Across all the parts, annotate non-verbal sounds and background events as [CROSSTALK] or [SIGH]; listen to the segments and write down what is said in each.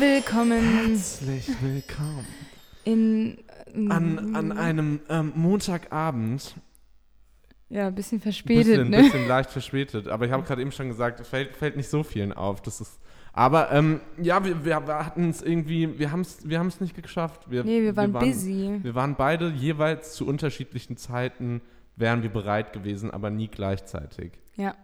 Herzlich willkommen Herzlich willkommen. in. ähm, An, an einem ähm, Montagabend. Ja, ein bisschen verspätet, bisschen, ne? bisschen leicht verspätet. Aber ich habe gerade eben schon gesagt, es fällt, fällt nicht so vielen auf. Das ist, aber ähm, ja, wir, wir hatten es irgendwie, wir haben es wir haben's nicht geschafft. Wir, Nee, wir waren busy. Wir waren beide jeweils zu unterschiedlichen Zeiten, wären wir bereit gewesen, aber nie gleichzeitig. Ja,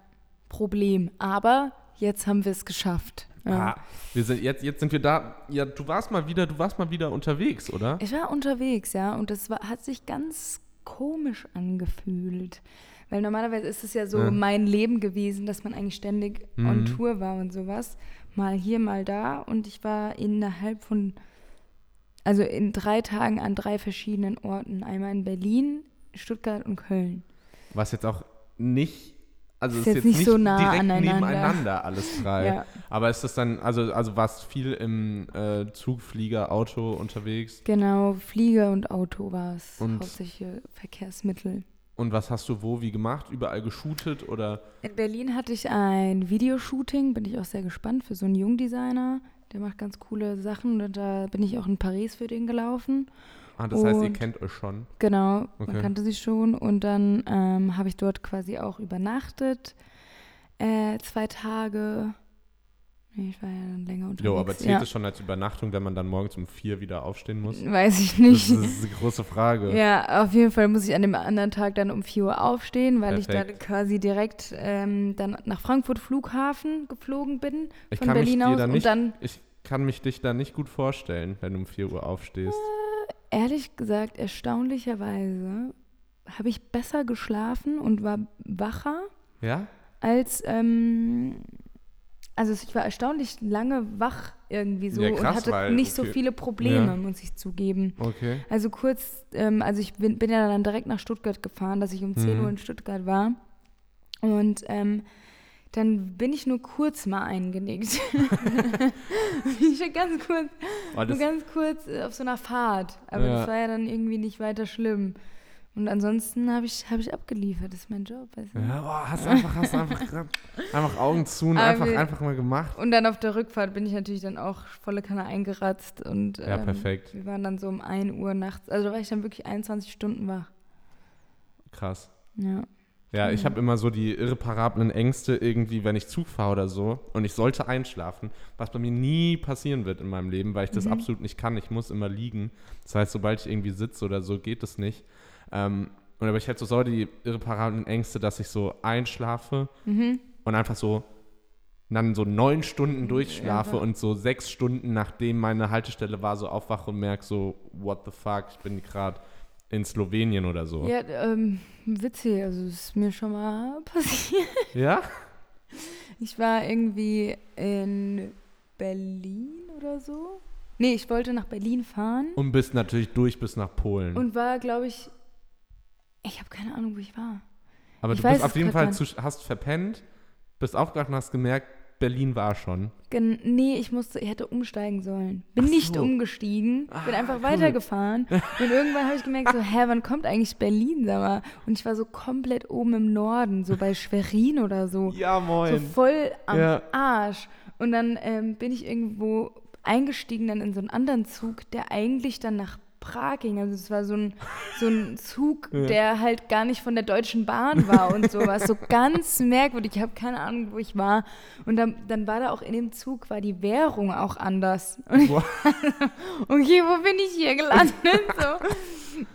Problem. Aber jetzt haben wir es geschafft. Ja. Ah, wir sind, jetzt, jetzt sind wir da. Ja, du warst mal wieder, du warst mal wieder unterwegs, oder? Ich war unterwegs, ja, und das war, hat sich ganz komisch angefühlt. Weil normalerweise ist es ja so Ja. mein Leben gewesen, dass man eigentlich ständig on Mhm. Tour war und sowas. Mal hier, mal da. Und ich war innerhalb von, also in drei Tagen an drei verschiedenen Orten. Einmal in Berlin, Stuttgart und Köln. Was jetzt auch nicht, also Ist ist jetzt jetzt, nicht so nah direkt aneinander. nebeneinander alles drei. Ja. Aber ist das dann, also, also warst viel im äh, Zug, Flieger, Auto unterwegs? Genau, Flieger und Auto war es. Hauptsächliche Verkehrsmittel. Und was hast du wo, wie gemacht? Überall geshootet oder? In Berlin hatte ich ein Videoshooting, bin ich auch sehr gespannt für so einen Jungdesigner. Der macht ganz coole Sachen und da bin ich auch in Paris für den gelaufen. Ah, das heißt, ihr Und- kennt euch schon. Genau, Okay. man kannte sie schon. Und dann ähm, habe ich dort quasi auch übernachtet. Äh, zwei Tage. Nee, ich war ja dann länger unterwegs. Jo, aber zählt ja. es schon als Übernachtung, wenn man dann morgens um vier wieder aufstehen muss? Weiß ich nicht. das ist eine große Frage. Ja, auf jeden Fall muss ich an dem anderen Tag dann um 4 Uhr aufstehen, weil ich Perfekt. dann quasi direkt ähm, dann nach Frankfurt Flughafen geflogen bin, Ich von kann mich Berlin aus. da Und nicht- dann, Ich kann mich dich da nicht gut vorstellen, wenn du um 4 Uhr aufstehst. Ehrlich gesagt, erstaunlicherweise habe ich besser geschlafen und war wacher Ja? als, ähm, also ich war erstaunlich lange wach irgendwie so Ja, und krass, hatte weil- nicht so okay. viele Probleme, Ja. muss ich zugeben. Okay. Also kurz, ähm, also ich bin, bin ja dann direkt nach Stuttgart gefahren, dass ich um 10 Mhm. Uhr in Stuttgart war. Und ähm, dann bin ich nur kurz mal eingenickt. [LAUGHS] [LAUGHS] ich war ganz kurz, Oh, nur das, ganz kurz äh, auf so einer Fahrt. Aber das Ja. war ja dann irgendwie nicht weiter schlimm. Und ansonsten habe ich, hab ich abgeliefert. Das ist mein Job. Weißt du? ja, boah, hast einfach, hast einfach, einfach Augen zu und einfach, einfach mal gemacht. Und dann auf der Rückfahrt bin ich natürlich dann auch volle Kanne eingeratzt. Und, Ja, ähm, perfekt. Wir waren dann so um 1 Uhr nachts. Also da war ich dann wirklich 21 Stunden wach. Krass. Ja. Ja, ich habe immer so die irreparablen Ängste irgendwie, wenn ich Zug fahre oder so und ich sollte einschlafen, was bei mir nie passieren wird in meinem Leben, weil ich das Mhm. absolut nicht kann. Ich muss immer liegen. Das heißt, sobald ich irgendwie sitze oder so, geht das nicht. Ähm, und aber ich hätte so, so die irreparablen Ängste, dass ich so einschlafe Mhm. und einfach so dann so neun Stunden durchschlafe Ja. und so sechs Stunden, nachdem meine Haltestelle war, so aufwache und merke so, what the fuck, ich bin gerade in Slowenien oder so. Ja, ähm, witzig, also es ist mir schon mal [LAUGHS] passiert. Ja? Ich war irgendwie in Berlin oder so. Nee, ich wollte nach Berlin fahren Und bist natürlich durch bis nach Polen. und war, glaube ich, ich habe keine Ahnung, wo ich war. Aber ich du bist auf jeden Fall, zu, hast verpennt, bist aufgewacht und hast gemerkt, Berlin war schon. Gen nee, ich musste, ich hätte umsteigen sollen. Bin Ach nicht so. umgestiegen, bin Ah, einfach cool. weitergefahren. [LAUGHS] und irgendwann habe ich gemerkt, so, hä, wann kommt eigentlich Berlin, sag mal? Und ich war so komplett oben im Norden, so bei Schwerin oder so. Ja, so voll am Ja. Arsch. Und dann ähm, bin ich irgendwo eingestiegen dann in so einen anderen Zug, der eigentlich dann nach Prag ging. Also es war so ein, so ein [LAUGHS] Zug, Ja. der halt gar nicht von der Deutschen Bahn war und sowas. So [LAUGHS] ganz merkwürdig. Ich habe keine Ahnung, wo ich war. Und dann, dann war da auch in dem Zug, war die Währung auch anders. Und ich, [LAUGHS] okay, wo bin ich hier gelandet? So.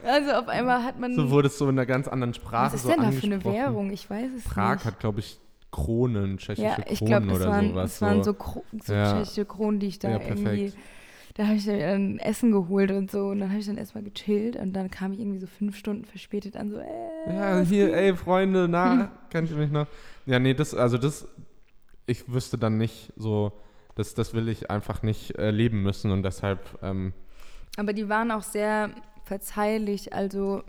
Also auf einmal hat man... So wurdest du in einer ganz anderen was Sprache ist so denn da für eine. Währung? Ich weiß es Prag nicht. hat, glaube ich, Kronen, tschechische Ja, ich Kronen glaube, es, oder waren, sowas. es waren so, Kro so Ja. tschechische Kronen, die ich da Ja, irgendwie. perfekt. Da habe ich dann ein Essen geholt und so. Und dann habe ich dann erstmal gechillt und dann kam ich irgendwie so fünf Stunden verspätet an, so, äh. Ja, hier, ey, Freunde, na, [LAUGHS] kennt ihr mich noch? Ja, nee, das, also das, ich wüsste dann nicht so, das, das will ich einfach nicht erleben müssen und deshalb, ähm, Aber die waren auch sehr verzeihlich, also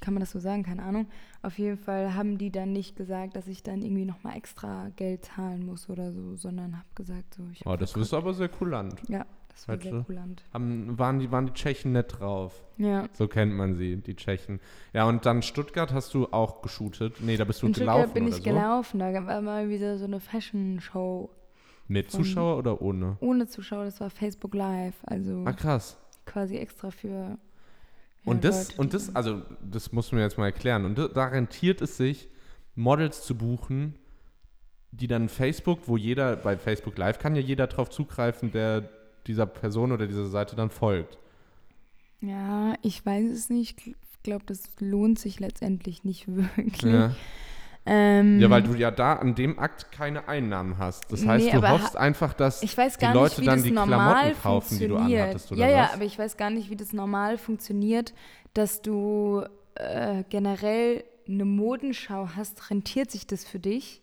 kann man das so sagen, keine Ahnung. Auf jeden Fall haben die dann nicht gesagt, dass ich dann irgendwie nochmal extra Geld zahlen muss oder so, sondern habe gesagt, so, ich oh, hab das verkauft. ist aber sehr kulant. Ja, das war sehr Weißt du? kulant. Haben, waren, die, waren die Tschechen nett drauf? Ja. So kennt man sie, die Tschechen. Ja, und dann Stuttgart hast du auch geshootet. Nee, da bist du In gelaufen Stuttgart bin ich so. gelaufen, da war mal wieder so eine Fashion-Show. Mit Zuschauer oder ohne? Ohne Zuschauer, das war Facebook Live, also Ah, krass. quasi extra für. ja, Und das, Leute, und das, also das muss man jetzt mal erklären. Und da, da rentiert es sich, Models zu buchen, die dann Facebook, wo jeder, bei Facebook Live kann ja jeder drauf zugreifen, der dieser Person oder dieser Seite dann folgt. Ja, ich weiß es nicht. Ich glaube, das lohnt sich letztendlich nicht [LAUGHS] wirklich. Ja. Ähm, ja, weil du ja da an dem Akt keine Einnahmen hast. Das Nee, heißt, du aber hoffst einfach, dass Ich weiß die gar Leute nicht, wie dann das die normal Klamotten kaufen, die du anhattest, oder ja, ja, was? aber ich weiß gar nicht, wie das normal funktioniert, dass du äh, generell eine Modenschau hast. Rentiert sich das für dich?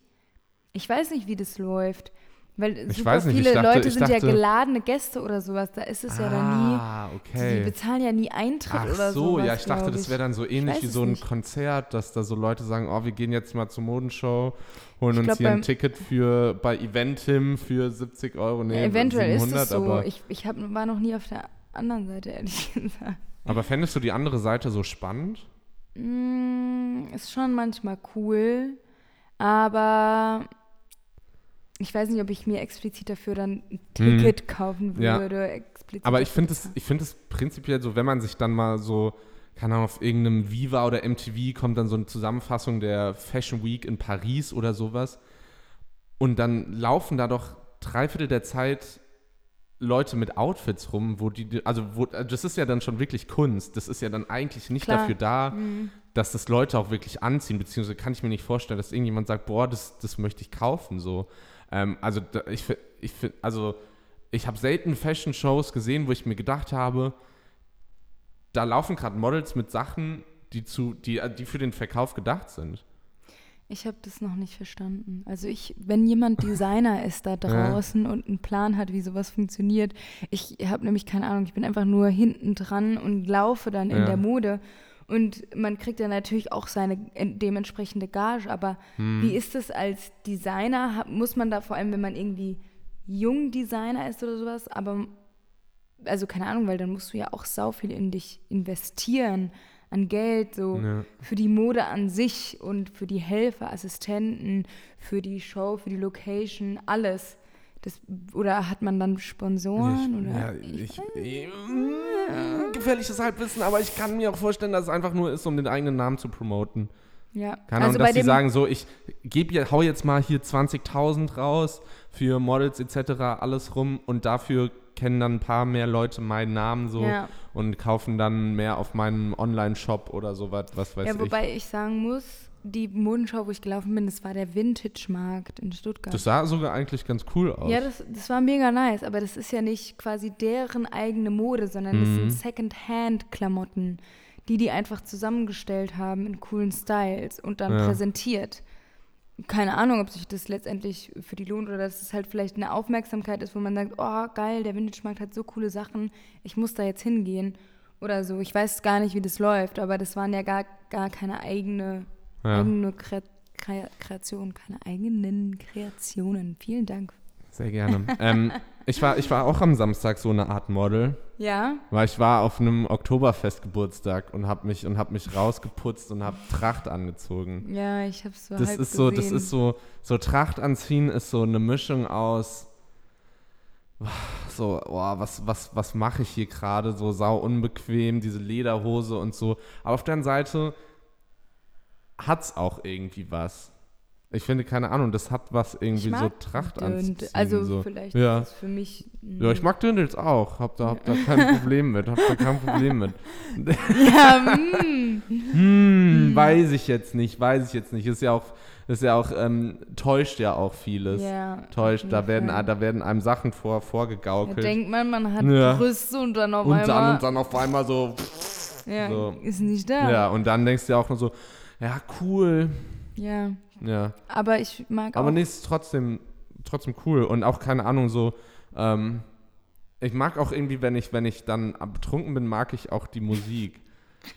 Ich weiß nicht, wie das läuft. Weil Ich super weiß nicht, ich viele dachte- Leute ich sind ja dachte- geladene Gäste oder sowas. Da ist es ja dann nie. Ah, Die okay. bezahlen ja nie Eintritt Ach oder so, sowas. ja, ich dachte, glaub das wäre dann so ähnlich wie so ein nicht. Konzert, dass da so Leute sagen, oh, wir gehen jetzt mal zur Modenshow, holen Ich uns glaub, hier ein Ticket für bei Eventim für 70 Euro. Nee, Eventuell ist 700, es so. Ich ich hab, war noch nie auf der anderen Seite, ehrlich [LAUGHS] gesagt. aber fändest du die andere Seite so spannend? Mm, ist schon manchmal cool, aber ich weiß nicht, ob ich mir explizit dafür dann ein Ticket kaufen Mhm. Ja. würde. Explizit Aber ich finde es find prinzipiell so, wenn man sich dann mal so, keine Ahnung, auf irgendeinem Viva oder MTV kommt dann so eine Zusammenfassung der Fashion Week in Paris oder sowas und dann laufen da doch drei Viertel der Zeit Leute mit Outfits rum, wo die, also wo, das ist ja dann schon wirklich Kunst. Das ist ja dann eigentlich nicht Klar. dafür da, Mhm. dass das Leute auch wirklich anziehen, beziehungsweise kann ich mir nicht vorstellen, dass irgendjemand sagt, boah, das, das möchte ich kaufen, so. Ähm, also ich finde, ich also ich habe selten Fashion-Shows gesehen, wo ich mir gedacht habe, da laufen gerade Models mit Sachen, die, zu, die, die für den Verkauf gedacht sind. Ich habe das noch nicht verstanden. Also ich, wenn jemand Designer [LAUGHS] ist da draußen und einen Plan hat, wie sowas funktioniert, ich habe nämlich keine Ahnung, ich bin einfach nur hinten dran und laufe dann in Ja. der Mode. Und man kriegt dann natürlich auch seine en- dementsprechende Gage, aber Hm. wie ist es als Designer? Muss man da vor allem, wenn man irgendwie jung Designer ist oder sowas, aber also keine Ahnung, weil dann musst du ja auch sau viel in dich investieren an Geld, so Ja. für die Mode an sich und für die Helfer, Assistenten, für die Show, für die Location, alles. Das, oder hat man dann Sponsoren? Ich, oder? ja, ich, ich, mm, gefährliches Halbwissen, aber ich kann mir auch vorstellen, dass es einfach nur ist, um den eigenen Namen zu promoten. ja. Keine Ahnung, also dass bei die dem, sagen so, ich gebe ja, hau jetzt mal hier 20.000 raus für Models etc. alles rum und dafür kennen dann ein paar mehr Leute meinen Namen so ja. und kaufen dann mehr auf meinem Online-Shop oder sowas, was weiß ja, ich. wobei ich. sagen muss, die Modenschau, wo ich gelaufen bin, das war der Vintage-Markt in Stuttgart. Das sah sogar eigentlich ganz cool aus. ja, das, das war mega nice, aber das ist ja nicht quasi deren eigene Mode, sondern das Mhm. sind Second-Hand-Klamotten, die die einfach zusammengestellt haben in coolen Styles und dann Ja. präsentiert. Keine Ahnung, ob sich das letztendlich für die lohnt oder dass es halt vielleicht eine Aufmerksamkeit ist, wo man sagt, oh geil, der Vintage-Markt hat so coole Sachen, ich muss da jetzt hingehen oder so. Ich weiß gar nicht, wie das läuft, aber das waren ja gar, gar keine eigene, ja. eigene Kre Kre Kreation, keine eigenen Kreationen. Vielen Dank. Sehr gerne. ähm, ich, war, ich war auch am Samstag so eine Art Model, Ja, weil ich war auf einem Oktoberfest-Geburtstag und habe mich, und hab mich rausgeputzt und habe Tracht angezogen. ja, ich hab's so Das halb ist so, das gesehen. ist so, so Tracht anziehen ist so eine Mischung aus so, boah, was, was, was mache ich hier gerade? So sau unbequem, diese Lederhose und so. Aber auf der anderen Seite hat's auch irgendwie was. Ich finde, keine Ahnung, das hat was irgendwie so Tracht anzuziehen. Also so. vielleicht Ja. ist es für mich. Ja, ich mag Dirndls auch. Hab da, hab da kein [LAUGHS] Problem mit. Hab da kein Problem mit. Ja, mm. Hm, weiß ich jetzt nicht, weiß ich jetzt nicht. Ist ja auch, ist ja auch, ähm, täuscht ja auch vieles. ja. Täuscht, da werden, da werden einem Sachen vor, Da vorgegaukelt. denkt man, man hat Ja. Brüste und dann auf und einmal. dann und dann auf einmal so, ja, so. ist nicht da. ja. und dann denkst du ja auch nur so, ja, cool. Ja, Ja. aber ich mag Aber auch. nee, es ist trotzdem, trotzdem cool. Und auch, keine Ahnung, so, ähm, ich mag auch irgendwie, wenn ich, wenn ich dann betrunken bin, mag ich auch die Musik.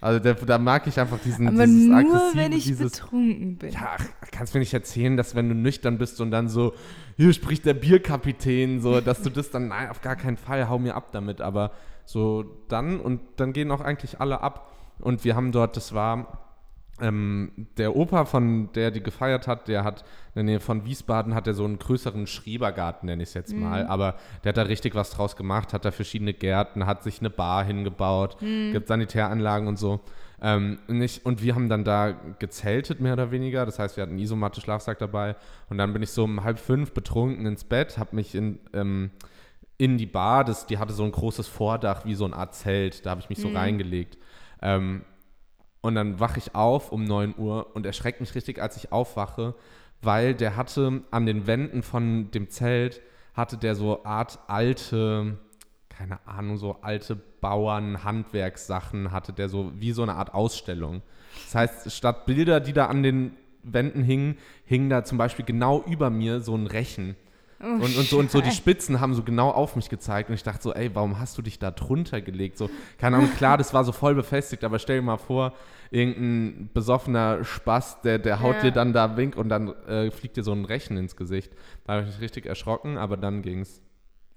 Also da, da mag ich einfach diesen aber dieses nur, aggressive, wenn ich dieses, betrunken bin. Ja, kannst mir nicht erzählen, dass wenn du nüchtern bist und dann so, hier spricht der Bierkapitän, so, [LAUGHS] dass du das dann, nein, auf gar keinen Fall, hau mir ab damit. Aber so dann und dann gehen auch eigentlich alle ab. Und wir haben dort, das war ähm, der Opa, von der die gefeiert hat, der hat in der Nähe von Wiesbaden hat er so einen größeren Schrebergarten, nenne ich es jetzt mal. Aber der hat da richtig was draus gemacht, hat da verschiedene Gärten, hat sich eine Bar hingebaut, gibt Sanitäranlagen und so. Ähm, nicht, und wir haben dann da gezeltet, mehr oder weniger. Das heißt, wir hatten einen Isomatte, Schlafsack dabei. Und dann bin ich so um halb fünf betrunken ins Bett, habe mich in, ähm, in die Bar, das, die hatte so ein großes Vordach wie so eine Art Zelt, da habe ich mich so reingelegt. Ähm, und dann wache ich auf um 9 Uhr und erschreckt mich richtig, als ich aufwache, weil der hatte an den Wänden von dem Zelt, hatte der so Art alte, keine Ahnung, so alte Bauern, Handwerkssachen, hatte der so wie so eine Art Ausstellung. Das heißt, statt Bilder, die da an den Wänden hingen, hing da zum Beispiel genau über mir so ein Rechen. Oh, Und, und, so, und so die. Spitzen haben so genau auf mich gezeigt und ich dachte so, ey, warum hast du dich da drunter gelegt? So, keine Ahnung, klar, das war so voll befestigt, aber stell dir mal vor, irgendein besoffener Spaß, der, der haut Ja. dir dann da Wink und dann äh, fliegt dir so ein Rechen ins Gesicht. Da habe ich mich richtig erschrocken, aber dann ging's.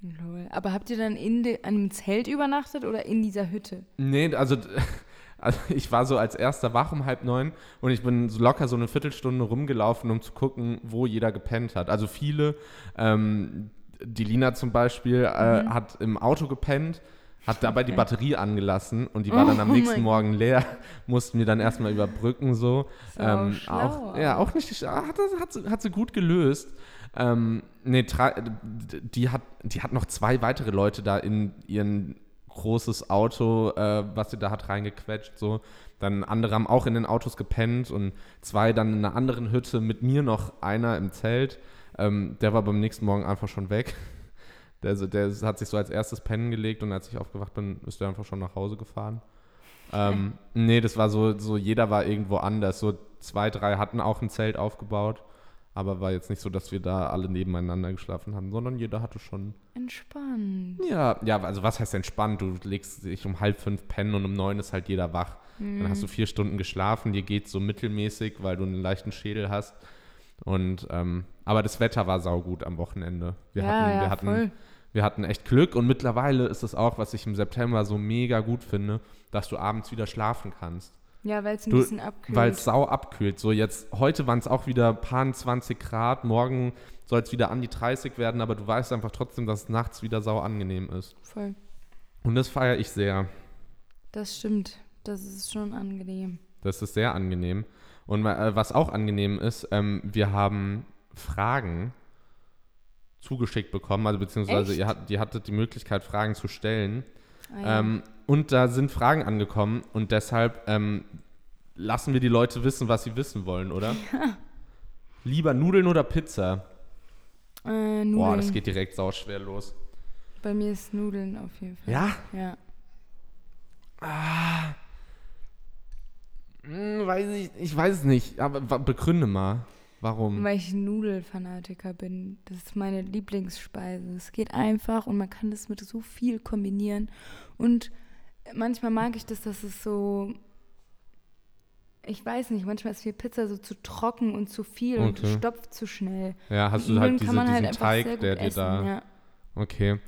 Lol. Aber habt ihr dann in de, einem Zelt übernachtet oder in dieser Hütte? Nee, also, also [LAUGHS] ich war so als erster wach um halb neun und ich bin so locker so eine Viertelstunde rumgelaufen, um zu gucken, wo jeder gepennt hat. Also viele, ähm, die Lina zum Beispiel, äh, hat im Auto gepennt, hat dabei die. Batterie angelassen und die war dann am [LAUGHS] Oh nächsten Morgen leer, [LAUGHS] mussten wir dann erstmal überbrücken so. Sau Ähm, auch, ja, auch nicht, ah, hat, hat, sie- hat sie gut gelöst. Ähm, nee, die hat, die hat noch zwei weitere Leute da in ihren großes Auto, äh, was sie da hat reingequetscht, so. Dann andere haben auch in den Autos gepennt und zwei dann in einer anderen Hütte mit mir noch einer im Zelt. Ähm, der war beim nächsten Morgen einfach schon weg. [LAUGHS] Der, der hat sich so als erstes pennen gelegt und als ich aufgewacht bin, ist der einfach schon nach Hause gefahren. Ähm, [LAUGHS] nee, das war so, so, jeder war irgendwo anders. So zwei, drei hatten auch ein Zelt aufgebaut, aber war jetzt nicht so, dass wir da alle nebeneinander geschlafen haben, sondern jeder hatte schon. Entspannt. Ja, ja, also was heißt entspannt? Du legst dich um halb fünf pennen und um neun ist halt jeder wach. Dann hast du vier Stunden geschlafen, dir geht's so mittelmäßig, weil du einen leichten Schädel hast. Und ähm, aber das Wetter war saugut am Wochenende. Wir ja, hatten, ja, wir hatten voll. wir hatten echt Glück und mittlerweile ist es auch, was ich im September so mega gut finde, dass du abends wieder schlafen kannst. Ja, weil es ein Du- bisschen abkühlt. Weil es sau abkühlt. So jetzt, heute waren es auch wieder paar 20 Grad, morgen soll es wieder an die 30 werden, aber du weißt einfach trotzdem, dass es nachts wieder sau angenehm ist. Voll. Und das feiere ich sehr. Das stimmt. Das ist schon angenehm. Das ist sehr angenehm. Und äh, was auch angenehm ist, ähm, wir haben Fragen zugeschickt bekommen, also beziehungsweise Echt? ihr, hat, ihr hattet die Möglichkeit, Fragen zu stellen. Ah, ja. Ähm, und da sind Fragen angekommen und deshalb ähm, lassen wir die Leute wissen, was sie wissen wollen, oder? [LAUGHS] Lieber Nudeln oder Pizza? äh, Nudeln. Boah, das geht direkt sauschwer los. Bei mir ist Nudeln auf jeden Fall. Ja? Ja. Hm, weiß ich, ich weiß es nicht, aber begründe mal. Warum? Weil ich ein Nudelfanatiker bin. Das ist meine Lieblingsspeise. Es geht einfach und man kann das mit so viel kombinieren. Und manchmal mag ich das, dass es so. Ich weiß nicht, manchmal ist mir Pizza so zu trocken und zu viel und Okay. stopft zu schnell. Ja, hast du halt diese, diesen halt Teig, der dir essen, da. Ja. Okay.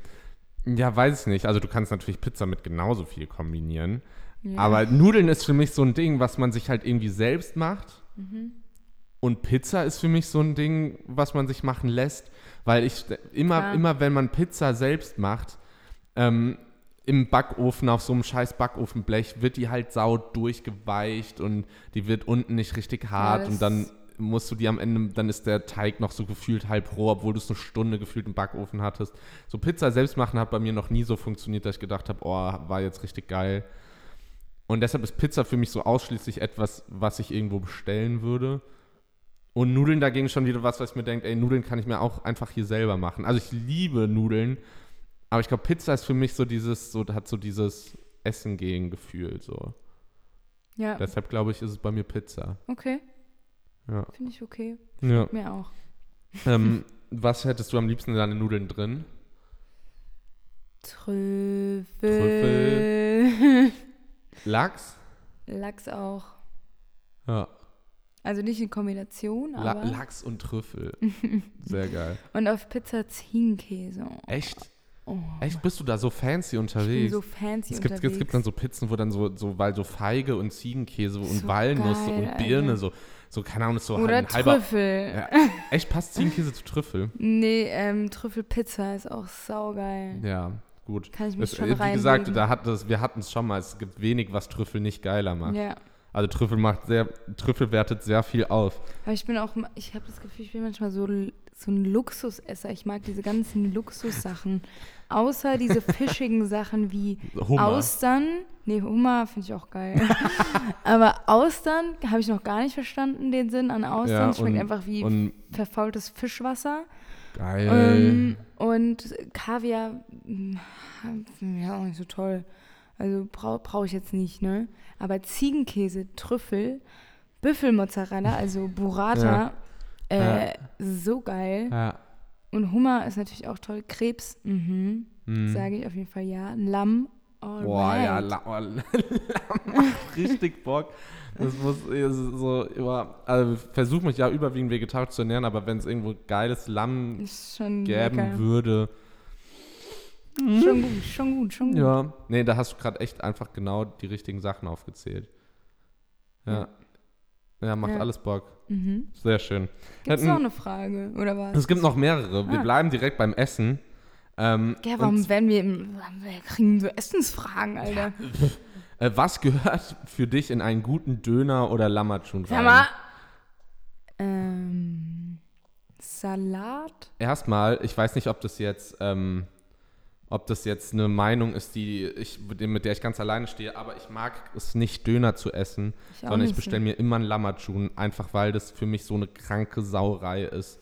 Ja, weiß ich nicht. Also du kannst natürlich Pizza mit genauso viel kombinieren. Ja. Aber Nudeln ist für mich so ein Ding, was man sich halt irgendwie selbst macht. Mhm. Und Pizza ist für mich so ein Ding, was man sich machen lässt. Weil ich immer, Klar. immer wenn man Pizza selbst macht, ähm, im Backofen auf so einem scheiß Backofenblech wird die halt sau durchgeweicht und die wird unten nicht richtig hart das- und dann musst du die am Ende, dann ist der Teig noch so gefühlt halb roh, obwohl du es eine Stunde gefühlt im Backofen hattest. So Pizza selbst machen hat bei mir noch nie so funktioniert, dass ich gedacht habe, oh, war jetzt richtig geil. Und deshalb ist Pizza für mich so ausschließlich etwas, was ich irgendwo bestellen würde. Und Nudeln dagegen schon wieder was, was ich mir denke, ey, Nudeln kann ich mir auch einfach hier selber machen. Also ich liebe Nudeln, aber ich glaube, Pizza ist für mich so dieses, so hat so dieses Essen gehen Gefühl. So. ja, Deshalb glaube ich, ist es bei mir Pizza. okay. Ja. Finde ich okay. ja. Mir auch. ähm, was hättest du am liebsten in deine Nudeln drin? Trüffel. Trüffel. [LAUGHS] Lachs? Lachs auch. Ja. Also nicht in Kombination, La aber. Lachs und Trüffel. [LAUGHS] Sehr geil. Und auf Pizza Ziegenkäse. Echt? Oh, Echt, bist du da so fancy ich bin unterwegs? so fancy es, gibt, unterwegs. es gibt dann so Pizzen, wo dann so, so weil so Feige und Ziegenkäse und So Walnuss geil, und Birne, Alter. so, so, keine Ahnung, ist so Oder ein halber. Trüffel. Ja, [LAUGHS] echt, passt Ziegenkäse zu Trüffel? Nee, ähm, Trüffelpizza ist auch saugeil. Ja, gut. Kann ich mich Das, schon wie gesagt, da hat das, wir hatten es schon mal, es gibt wenig, was Trüffel nicht geiler macht. Ja. Also Trüffel macht sehr, Trüffel wertet sehr viel auf. Aber ich bin auch, ich habe das Gefühl, ich bin manchmal so, so ein Luxusesser. Ich mag diese ganzen Luxussachen. Außer diese [LAUGHS] fischigen Sachen wie Hummer. Austern. Nee, Hummer finde ich auch geil. [LAUGHS] Aber Austern habe ich noch gar nicht verstanden, den Sinn an Austern. Ja, Schmeckt einfach wie verfaultes Fischwasser. geil. Ähm, und Kaviar, mm, ja, auch nicht so toll. Also brauche brauch ich jetzt nicht, ne? Aber Ziegenkäse, Trüffel, Büffelmozzarella, also Burrata, äh, so geil. ja. Und Hummer ist natürlich auch toll. Krebs, mhm, Hm. sage ich auf jeden Fall ja. Lamm, alright. Boah, ja, La oh, [LAUGHS] Lamm macht richtig Bock. Das muss so immer, also versuch mich ja überwiegend vegetarisch zu ernähren, aber wenn es irgendwo geiles Lamm geben lecker. würde, Schon gut, schon gut, schon gut. ja, nee, da hast du gerade echt einfach genau die richtigen Sachen aufgezählt. Ja. Ja, macht Ja. alles Bock. Mhm. Sehr schön. Gibt es noch eine Frage, oder was? Es gibt noch mehrere. Wir Ah. bleiben direkt beim Essen. Ähm, Ja, warum werden wir, wir kriegen so Essensfragen, Alter? [LAUGHS] Äh, was gehört für dich in einen guten Döner oder Lammatschun rein? Sag mal. Ähm, Salat? Erstmal, ich weiß nicht, ob das jetzt, ähm, ob das jetzt eine Meinung ist, die ich, mit der ich ganz alleine stehe, aber ich mag es nicht, Döner zu essen, Ich sondern ich bestelle mir immer einen Lammatschun, einfach weil das für mich so eine kranke Sauerei ist,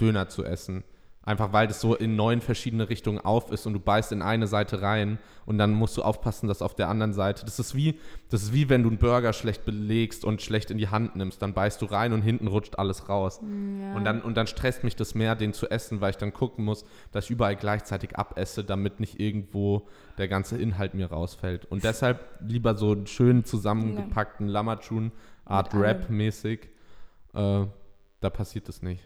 Döner zu essen. Einfach weil das so in neun verschiedene Richtungen auf ist und du beißt in eine Seite rein und dann musst du aufpassen, dass auf der anderen Seite. Das ist wie, das ist wie wenn du einen Burger schlecht belegst und schlecht in die Hand nimmst. Dann beißt du rein und hinten rutscht alles raus. Ja. Und, dann, und dann stresst mich das mehr, den zu essen, weil ich dann gucken muss, dass ich überall gleichzeitig abesse, damit nicht irgendwo der ganze Inhalt mir rausfällt. Und deshalb lieber so einen schön zusammengepackten Lammatschun, Art. Rap-mäßig. Äh, da passiert das nicht.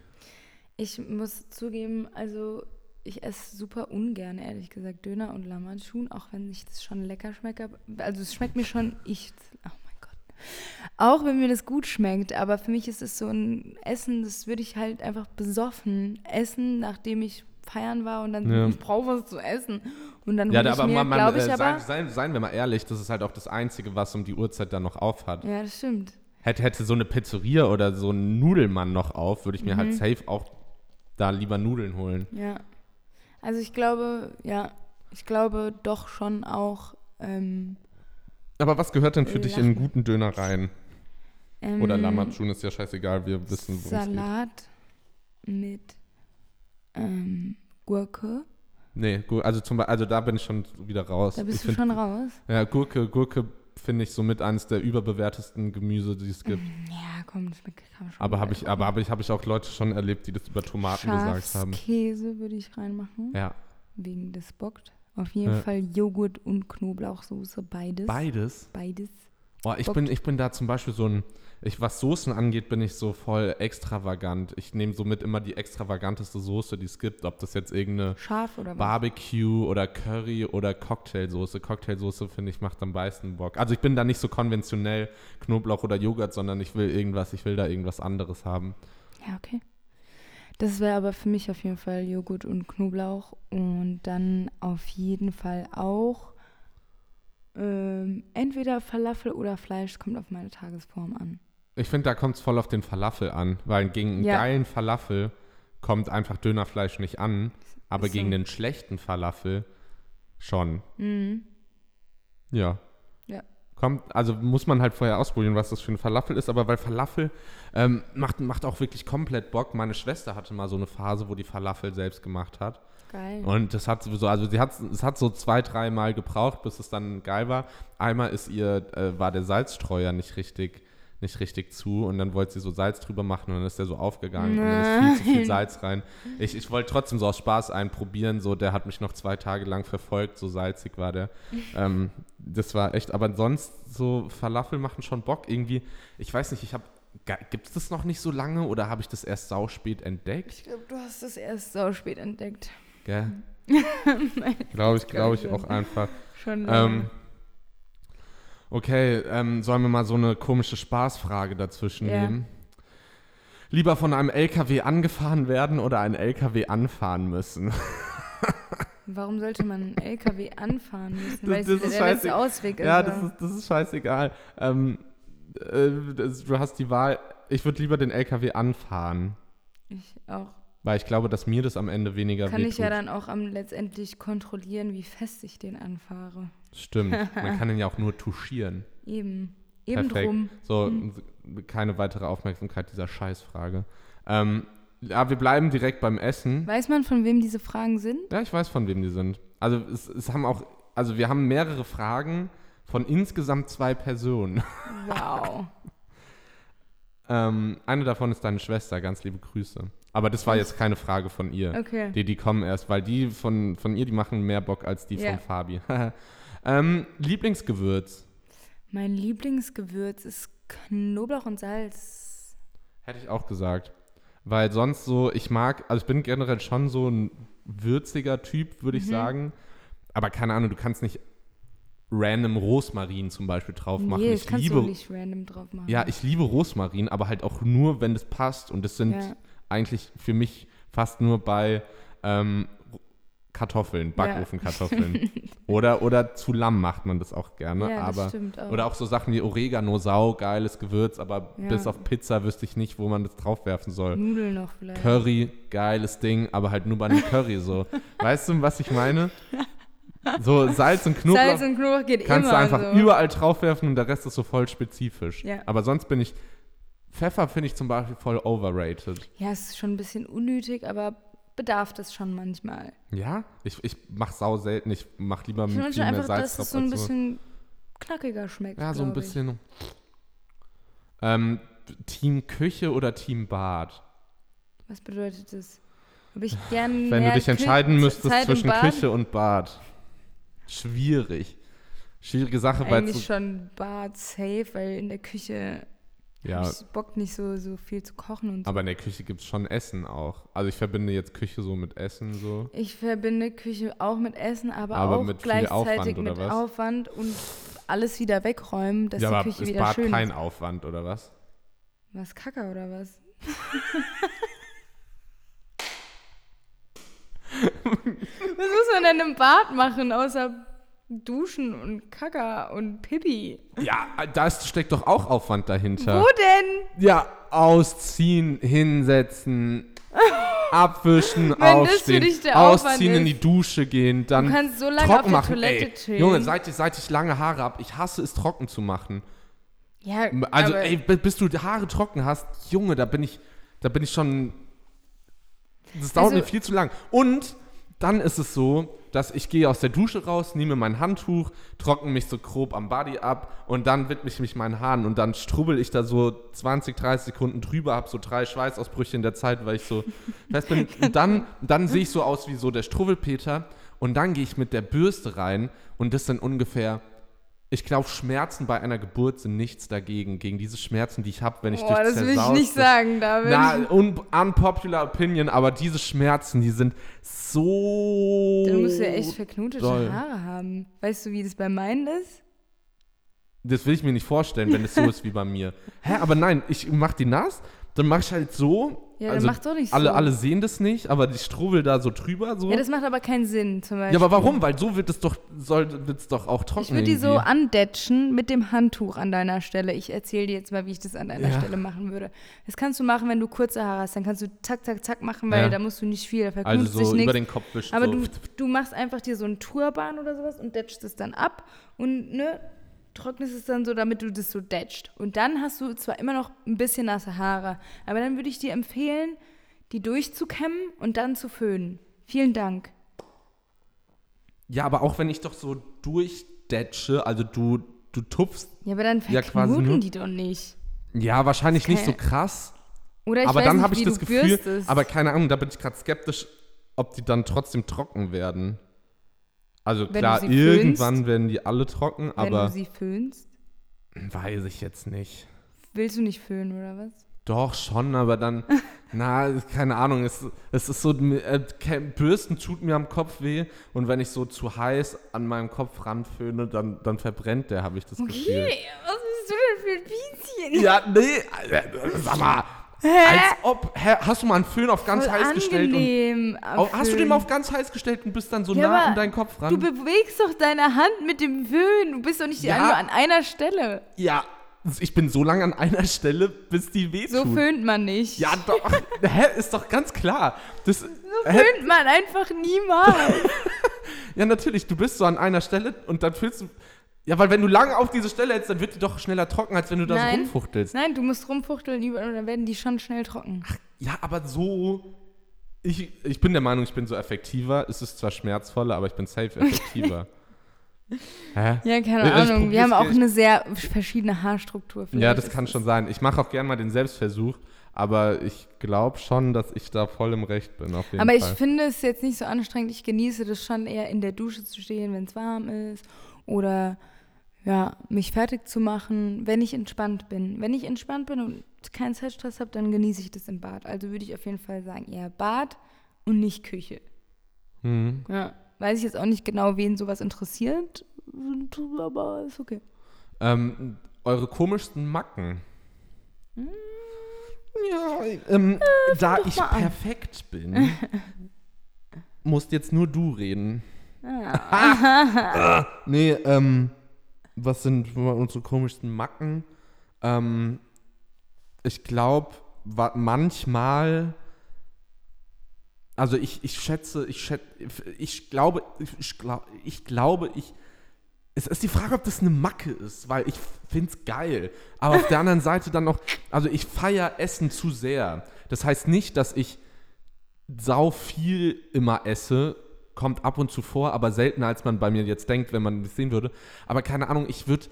Ich muss zugeben, also ich esse super ungern, ehrlich gesagt, Döner und Lammatschun, auch wenn ich das schon lecker schmecke. Also es schmeckt mir schon, ich, oh mein Gott. Auch wenn mir das gut schmeckt, aber für mich ist es so ein Essen, das würde ich halt einfach besoffen essen, nachdem ich feiern war und dann, Ja. ich brauche was zu essen. Und dann Ja, da, ich aber mir, man, man glaube ich äh, aber, seien, seien, seien wir mal ehrlich, das ist halt auch das Einzige, was um die Uhrzeit dann noch auf hat. ja, das stimmt. Hätte, hätte so eine Pizzeria oder so ein Nudelmann noch auf, würde ich mir halt Mhm. safe auch da lieber Nudeln holen. Ja. Also ich glaube, ja, ich glaube doch schon auch, ähm, Aber was gehört denn für dich in einen guten Döner rein? ähm, Oder Lammatschun ist ja scheißegal, wir wissen, geht. Salat mit ähm, Gurke. Nee, also, zum, also da bin ich schon wieder raus. Da bist ich du find- schon raus. Ja, Gurke, Gurke finde ich somit eines der überbewertesten Gemüse, die es gibt. Ja, komm, das kann man schon. Aber habe ich, aber, aber ich, habe ich auch Leute schon erlebt, die das über Tomaten gesagt haben. Schafskäse würde ich reinmachen, Ja. wegen des bockt. Auf jeden Ja. Fall Joghurt und Knoblauchsoße, beides. Beides. Beides. Oh, ich, bin, ich bin da zum Beispiel so ein, ich, was Soßen angeht, bin ich so voll extravagant. Ich nehme somit immer die extravaganteste Soße, die es gibt. Ob das jetzt irgendeine Scharf oder was? Barbecue oder Curry oder Cocktailsoße. Cocktailsoße, finde ich, macht am meisten Bock. Also ich bin da nicht so konventionell Knoblauch oder Joghurt, sondern ich will irgendwas, ich will da irgendwas anderes haben. Ja, okay. Das wäre aber für mich auf jeden Fall Joghurt und Knoblauch und dann auf jeden Fall auch ähm, entweder Falafel oder Fleisch, kommt auf meine Tagesform an. Ich finde, da kommt es voll auf den Falafel an, weil gegen einen Ja. geilen Falafel kommt einfach Dönerfleisch nicht an, aber gegen einen schlechten Falafel schon. Mhm. Ja. Ja. Kommt, also muss man halt vorher ausprobieren, was das für ein Falafel ist, aber weil Falafel ähm, macht, macht auch wirklich komplett Bock. Meine Schwester hatte mal so eine Phase, wo die Falafel selbst gemacht hat. Geil. Und das hat so, also sie hat es hat so zwei, dreimal gebraucht, bis es dann geil war. Einmal ist ihr, äh, war der Salzstreuer nicht richtig, nicht richtig zu und dann wollte sie so Salz drüber machen und dann ist der so aufgegangen und dann ist viel zu viel Nein. Salz rein. Ich, ich wollte trotzdem so aus Spaß einen probieren, so der hat mich noch zwei Tage lang verfolgt, so salzig war der. [LAUGHS] ähm, das war echt, aber sonst so Falafel machen schon Bock irgendwie. Ich weiß nicht, ich habe, gibt es das noch nicht so lange oder habe ich das erst sauspät entdeckt? Ich glaube, du hast es erst so spät entdeckt. Gell? [LAUGHS] Glaube ich, glaube ich auch einfach. Schon. Ähm, okay, ähm, sollen wir mal so eine komische Spaßfrage dazwischen Ja. nehmen? Lieber von einem LKW angefahren werden oder einen LKW anfahren müssen? [LAUGHS] Warum sollte man einen LKW anfahren müssen? Das- Weil es das der ist letzte scheiße. Ausweg ist. ja, das ist, das ist scheißegal. Ähm, äh, das, du hast die Wahl. Ich würde lieber den LKW anfahren, ich auch. Weil ich glaube, dass mir das am Ende weniger Kann ich wehtut. ja dann auch am letztendlich kontrollieren, wie fest ich den anfahre. Stimmt. Man [LAUGHS] kann ihn ja auch nur touchieren. Eben. Eben Perfekt. drum. So, Hm. keine weitere Aufmerksamkeit dieser Scheißfrage. Ähm, ja, wir bleiben direkt beim Essen. Weiß man, von wem diese Fragen sind? Ja, ich weiß, von wem die sind. Also es, es haben auch, also wir haben mehrere Fragen von insgesamt zwei Personen. Wow. [LAUGHS] ähm, eine davon ist deine Schwester, ganz liebe Grüße. Aber das war jetzt keine Frage von ihr. Okay. Die, die kommen erst, weil die von, von ihr, die machen mehr Bock als die Ja. von Fabi. [LAUGHS] ähm, Lieblingsgewürz. Mein Lieblingsgewürz ist Knoblauch und Salz. Hätte ich auch gesagt. Weil sonst so, ich mag, also ich bin generell schon so ein würziger Typ, würde ich Mhm. sagen. Aber keine Ahnung, du kannst nicht random Rosmarin zum Beispiel drauf machen. nee, das ich kannst liebe, du nicht random drauf machen. ja, ich liebe Rosmarin, aber halt auch nur, wenn das passt. Und das sind Ja. eigentlich für mich fast nur bei ähm, Kartoffeln, Backofenkartoffeln. [LAUGHS] oder, oder zu Lamm macht man das auch gerne. ja, aber auch. oder auch so Sachen wie Oregano, Sau, geiles Gewürz, aber Ja. bis auf Pizza wüsste ich nicht, wo man das draufwerfen soll. Nudeln noch vielleicht. Curry, geiles Ding, aber halt nur bei einem Curry so. [LAUGHS] Weißt du, was ich meine? So Salz und Knoblauch Salz und Knoblauch geht kannst immer du einfach so. überall draufwerfen und der Rest ist so voll spezifisch. Ja. Aber sonst bin ich, Pfeffer finde ich zum Beispiel voll overrated. Ja, es ist schon ein bisschen unnötig, aber bedarf das schon manchmal. Ja? Ich, ich mach sau selten, ich mach lieber Ich viel wünsche mehr einfach, Salz dass drauf es so ein bisschen knackiger schmeckt. Ja, so ein bisschen. Ähm, Team Küche oder Team Bad? Was bedeutet das? Ob ich gern Wenn du dich Kü- entscheiden müsstest Zeit zwischen? Küche und Bad. Schwierig. Schwierige Sache, weil Eigentlich schon Bad safe, weil in der Küche ja, ich Bock nicht so, so viel zu kochen und so. aber in der Küche gibt es schon Essen auch. Also ich verbinde jetzt Küche so mit Essen so. Ich verbinde Küche auch mit Essen, aber, Aber auch mit gleichzeitig Aufwand, mit was? Aufwand und alles wieder wegräumen, dass ja, die aber Küche ist wieder Bad schön kein ist. Aufwand oder was? Was Kacke oder was? [LAUGHS] [LAUGHS] was muss man denn im Bad machen, außer duschen und Kacke und Pipi? Ja, da steckt doch auch Aufwand dahinter. Wo denn? Ja, ausziehen, hinsetzen, [LAUGHS] abwischen, Wenn aufstehen, ausziehen, in die Dusche gehen, dann Du kannst so lange trocken machen. Toilette ey, chillen. Junge, seit ich, seit ich lange Haare habe, ich hasse es trocken zu machen. Ja, Also, ey, bi- bis du Haare trocken hast, Junge, da bin ich, da bin ich schon. Das dauert Also- mir viel zu lang. Und dann ist es so, dass ich gehe aus der Dusche raus, nehme mein Handtuch, trockne mich so grob am Body ab und dann widme ich mich meinen Haaren und dann strubbel ich da so 20, 30 Sekunden drüber, habe so drei Schweißausbrüche in der Zeit, weil ich so fest bin. Und dann, dann sehe ich so aus wie so der Struwwelpeter und dann gehe ich mit der Bürste rein und das sind ungefähr ich glaube, Schmerzen bei einer Geburt sind nichts dagegen, gegen diese Schmerzen, die ich habe, wenn ich Boah, das will ich nicht sagen, David. Na, un unpopular opinion, aber diese Schmerzen, die sind so. du musst ja echt verknotete doll. Haare haben. Weißt du, wie das bei meinen ist? Das will ich mir nicht vorstellen, wenn es so ist wie bei mir. Hä, aber nein, ich mach die nass, dann mach ich halt so. Ja, also mach doch nicht alle, so. alle sehen das nicht, aber die strubbel da so drüber so. Ja, das macht aber keinen Sinn, zum Beispiel. Ja, aber warum? Weil so wird es doch, soll es doch auch trocken. Ich würde die so andetschen mit dem Handtuch an deiner Stelle. Ich erzähle dir jetzt mal, wie ich das an deiner Ja. Stelle machen würde. Das kannst du machen, wenn du kurze Haare hast. Dann kannst du zack, zack, zack machen, weil Ja. da musst du nicht viel, da Also so über den Kopf wischen. Aber so. du, du machst einfach dir so einen Turban oder sowas und datschst es dann ab und ne, trocknest es dann so, damit du das so datcht. Und dann hast du zwar immer noch ein bisschen nasse Haare, aber dann würde ich dir empfehlen, die durchzukämmen und dann zu föhnen. Vielen Dank. Ja, aber auch wenn ich doch so durchdetsche, also du, du tupfst, Ja, aber dann Ja, verknoten nur- die doch nicht. ja, wahrscheinlich nicht so krass, Oder ich aber weiß dann habe ich das Gefühl, bürstest. aber keine Ahnung, da bin ich gerade skeptisch, ob die dann trotzdem trocken werden. Also Wenn klar, irgendwann föhnst? werden die alle trocken, wenn aber du sie föhnst. weiß ich jetzt nicht. Willst du nicht föhnen oder was? Doch, schon, aber dann, [LAUGHS] na, keine Ahnung, es, es ist so, äh, Bürsten tut mir am Kopf weh und wenn ich so zu heiß an meinem Kopf ranföhne, dann, dann verbrennt der, habe ich das Gefühl. Okay, was bist du denn für ein Bienchen? Ja, nee, äh, sag mal, als ob, hä, hast du mal einen Föhn auf ganz Voll heiß gestellt und, angenehm. au- hast du den mal auf ganz heiß gestellt und bist dann so Ja, nah aber an deinen Kopf ran? Du bewegst doch deine Hand mit dem Föhn. Du bist doch nicht Ja. nur an einer Stelle. ja, ich bin so lange an einer Stelle, bis die wehtut. So föhnt man nicht. Ja, doch, [LAUGHS] hä, ist doch ganz klar. Das, So hä, föhnt man einfach niemals. [LAUGHS] Ja, natürlich, du bist so an einer Stelle und dann fühlst du. Ja, weil wenn du lange auf diese Stelle hältst, dann wird die doch schneller trocken, als wenn du da so Nein. rumfuchtelst. Nein, du musst rumfuchteln überall und dann werden die schon schnell trocken. Ja, aber so. Ich, ich bin der Meinung, ich bin so effektiver. Es ist zwar schmerzvoller, aber ich bin safe effektiver. [LAUGHS] Hä? Ja, keine Ich- ich Ahnung. Wir probier's haben auch gleich. eine sehr verschiedene Haarstruktur. Ja, Vielleicht das ist kann schon sein. Ich mache auch gerne mal den Selbstversuch, aber ich glaube schon, dass ich da voll im Recht bin, auf jeden Aber ich Fall. finde es jetzt nicht so anstrengend. Ich genieße das schon eher in der Dusche zu stehen, wenn es warm ist. Oder ja, mich fertig zu machen, wenn ich entspannt bin. Wenn ich entspannt bin und keinen Zeitstress habe, dann genieße ich das im Bad. Also würde ich auf jeden Fall sagen, eher Bad und nicht Küche. Hm. Ja. Weiß ich jetzt auch nicht genau, wen sowas interessiert, aber ist okay. Ähm, eure komischsten Macken. Hm. Ja, ähm, da doch ich mal an. perfekt bin, [LAUGHS] musst jetzt nur du reden. Ah. Ah, nee, ähm, was sind unsere komischsten Macken? Ähm, ich glaube, manchmal, also ich, ich schätze, ich schätze, ich glaube, ich, glaub, ich glaube, ich, es ist die Frage, ob das eine Macke ist, weil ich finde es geil. Aber auf der anderen Seite dann noch, also ich feiere Essen zu sehr. Das heißt nicht, dass ich sau viel immer esse, kommt ab und zu vor, aber seltener, als man bei mir jetzt denkt, wenn man das sehen würde. Aber keine Ahnung, ich würde,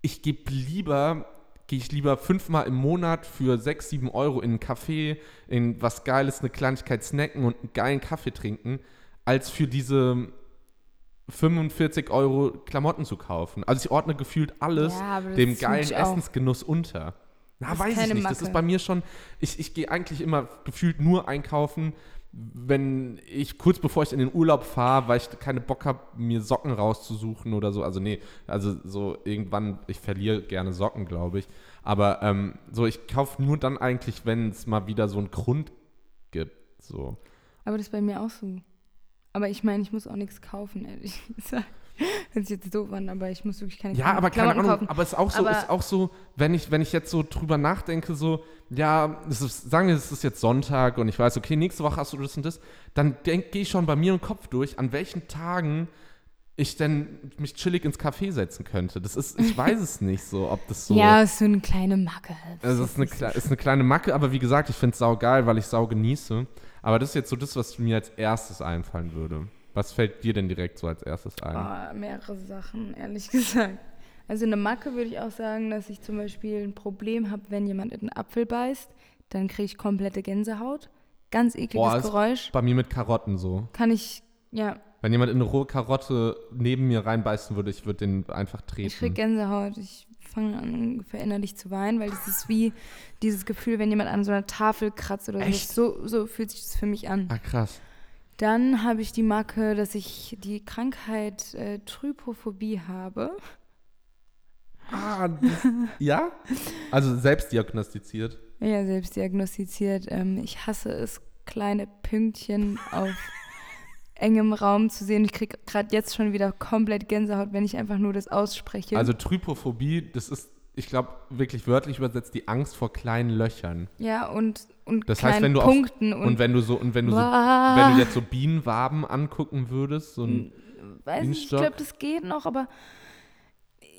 ich gebe lieber, gehe ich lieber fünfmal im Monat für sechs, sieben Euro in einen Café, in was Geiles, eine Kleinigkeit snacken und einen geilen Kaffee trinken, als für diese 45 Euro Klamotten zu kaufen. Also ich ordne gefühlt alles Ja, das dem geilen. Essensgenuss unter. Na, Das weiß ich nicht. Das Macke. ist bei mir schon. Ich, ich gehe eigentlich immer gefühlt nur einkaufen, wenn ich kurz bevor ich in den Urlaub fahre, weil ich keine Bock habe, mir Socken rauszusuchen oder so. Also nee, also so irgendwann, ich verliere gerne Socken, glaube ich. Aber ähm, so, ich kaufe nur dann eigentlich, wenn es mal wieder so einen Grund gibt. So. Aber das ist bei mir auch so. Aber ich meine, ich muss auch nichts kaufen, ehrlich [LAUGHS] gesagt. [LAUGHS] Hört sich jetzt doof an, aber ich muss wirklich keine Ja, aber keine Klamotten Ahnung, kaufen. aber es ist auch so, Aber- ist auch so, wenn ich, wenn ich jetzt so drüber nachdenke, so, ja, es ist, sagen wir, es ist jetzt Sonntag und ich weiß, okay, nächste Woche hast du das und das, dann gehe ich schon bei mir im Kopf durch, an welchen Tagen ich denn mich chillig ins Café setzen könnte. Das ist, ich [LAUGHS] weiß es nicht so, ob das so. Ja, ist so eine kleine Macke. Also es ist eine, ist eine kleine Macke, aber wie gesagt, ich finde es saugeil, weil ich sau genieße. Aber das ist jetzt so das, was mir als erstes einfallen würde. Was fällt dir denn direkt so als erstes ein? Oh, mehrere Sachen, ehrlich [LAUGHS] gesagt. Also eine Macke würde ich auch sagen, dass ich zum Beispiel ein Problem habe, wenn jemand in einen Apfel beißt, dann kriege ich komplette Gänsehaut. Ganz ekliges Boah, Geräusch. Bei mir mit Karotten so. Kann ich, ja, Wenn jemand in eine rohe Karotte neben mir reinbeißen würde, ich würde den einfach treten. ich kriege Gänsehaut. Ich fange an, ungefähr innerlich zu weinen, weil das ist wie dieses Gefühl, wenn jemand an so einer Tafel kratzt oder Echt? so. So, so fühlt sich das für mich an. ah, krass. Dann habe ich die Macke, dass ich die Krankheit äh, Trypophobie habe. Ah, das, ja? Also selbst diagnostiziert. Ja, selbst diagnostiziert. Ähm, ich hasse es, kleine Pünktchen auf [LAUGHS] engem Raum zu sehen. Ich kriege gerade jetzt schon wieder komplett Gänsehaut, wenn ich einfach nur das ausspreche. Also Trypophobie, das ist, ich glaube, wirklich wörtlich übersetzt die Angst vor kleinen Löchern. ja, und, und Das heißt, wenn du auf- Punkten Und, und, wenn du so, und wenn du so, wenn du jetzt so Bienenwaben angucken würdest, so ein, weiß nicht, ich glaube, das geht noch, aber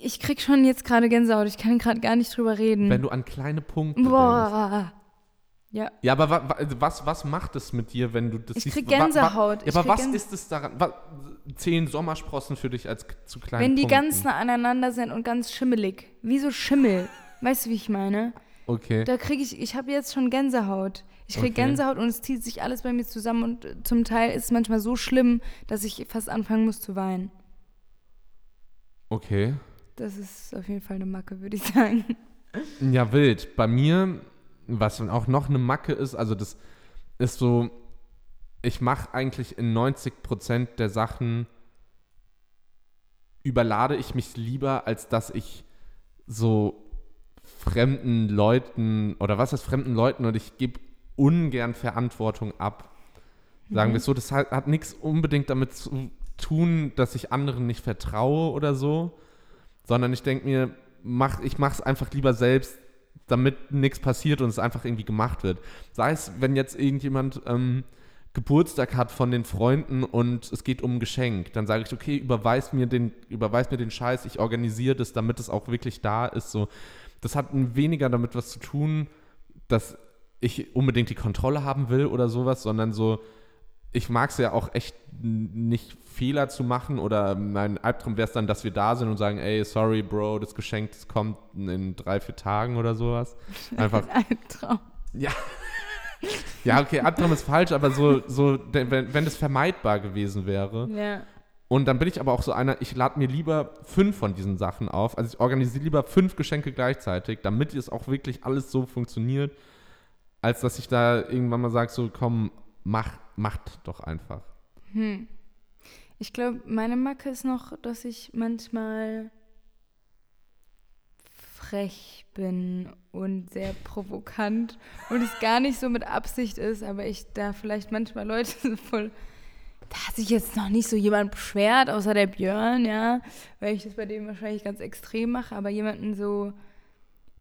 ich krieg schon jetzt gerade Gänsehaut. Ich kann gerade gar nicht drüber reden. wenn du an kleine Punkte denkst. Boah. Ja, Ja, aber wa, wa, was, was macht es mit dir, wenn du das Ich siehst? krieg Wa- wa- Gänsehaut. Ja, aber was Gänse- ist es daran? Zählen Sommersprossen für dich als zu kleinen wenn die Punkten? ganz nah aneinander sind und ganz schimmelig. Wie so Schimmel. [LAUGHS] Weißt du, wie ich meine? Okay. Da kriege ich, ich habe jetzt schon Gänsehaut. Ich kriege Okay. Gänsehaut und es zieht sich alles bei mir zusammen und äh, zum Teil ist es manchmal so schlimm, dass ich fast anfangen muss zu weinen. Okay. Das ist auf jeden Fall eine Macke, würde ich [LAUGHS] sagen. Ja, wild. Bei mir, was auch noch eine Macke ist, also das ist so, ich mache eigentlich in 90% der Sachen, überlade ich mich lieber, als dass ich so fremden Leuten, oder was ist fremden Leuten, und ich gebe ungern Verantwortung ab. Sagen Mhm. wir es so, das hat, hat nichts unbedingt damit zu tun, dass ich anderen nicht vertraue oder so, sondern ich denke mir, mach, ich mache es einfach lieber selbst, damit nichts passiert und es einfach irgendwie gemacht wird. Sei es, wenn jetzt irgendjemand ähm, Geburtstag hat von den Freunden und es geht um ein Geschenk, dann sage ich, okay, überweis mir den, überweis mir den Scheiß, ich organisiere das, damit es auch wirklich da ist. So. Das hat weniger damit was zu tun, dass ich unbedingt die Kontrolle haben will oder sowas, sondern so, ich mag es ja auch echt nicht Fehler zu machen oder mein Albtraum wäre es dann, dass wir da sind und sagen, ey, sorry, Bro, das Geschenk das kommt in drei, vier Tagen oder sowas. [LAUGHS] Einfach, Ein Traum. ja. Ja, okay, Albtraum ist falsch, aber so, so wenn, wenn das vermeidbar gewesen wäre. Ja. Und dann bin ich aber auch so einer, ich lade mir lieber fünf von diesen Sachen auf. Also ich organisiere lieber fünf Geschenke gleichzeitig, damit es auch wirklich alles so funktioniert, als dass ich da irgendwann mal sage, so komm, mach, macht doch einfach. Hm. Ich glaube, meine Macke ist noch, dass ich manchmal frech bin und sehr provokant und es gar nicht so mit Absicht ist, aber ich da vielleicht manchmal Leute [LAUGHS] voll. Da hat sich jetzt noch nicht so jemand beschwert, außer der Björn, ja, weil ich das bei dem wahrscheinlich ganz extrem mache, aber jemanden so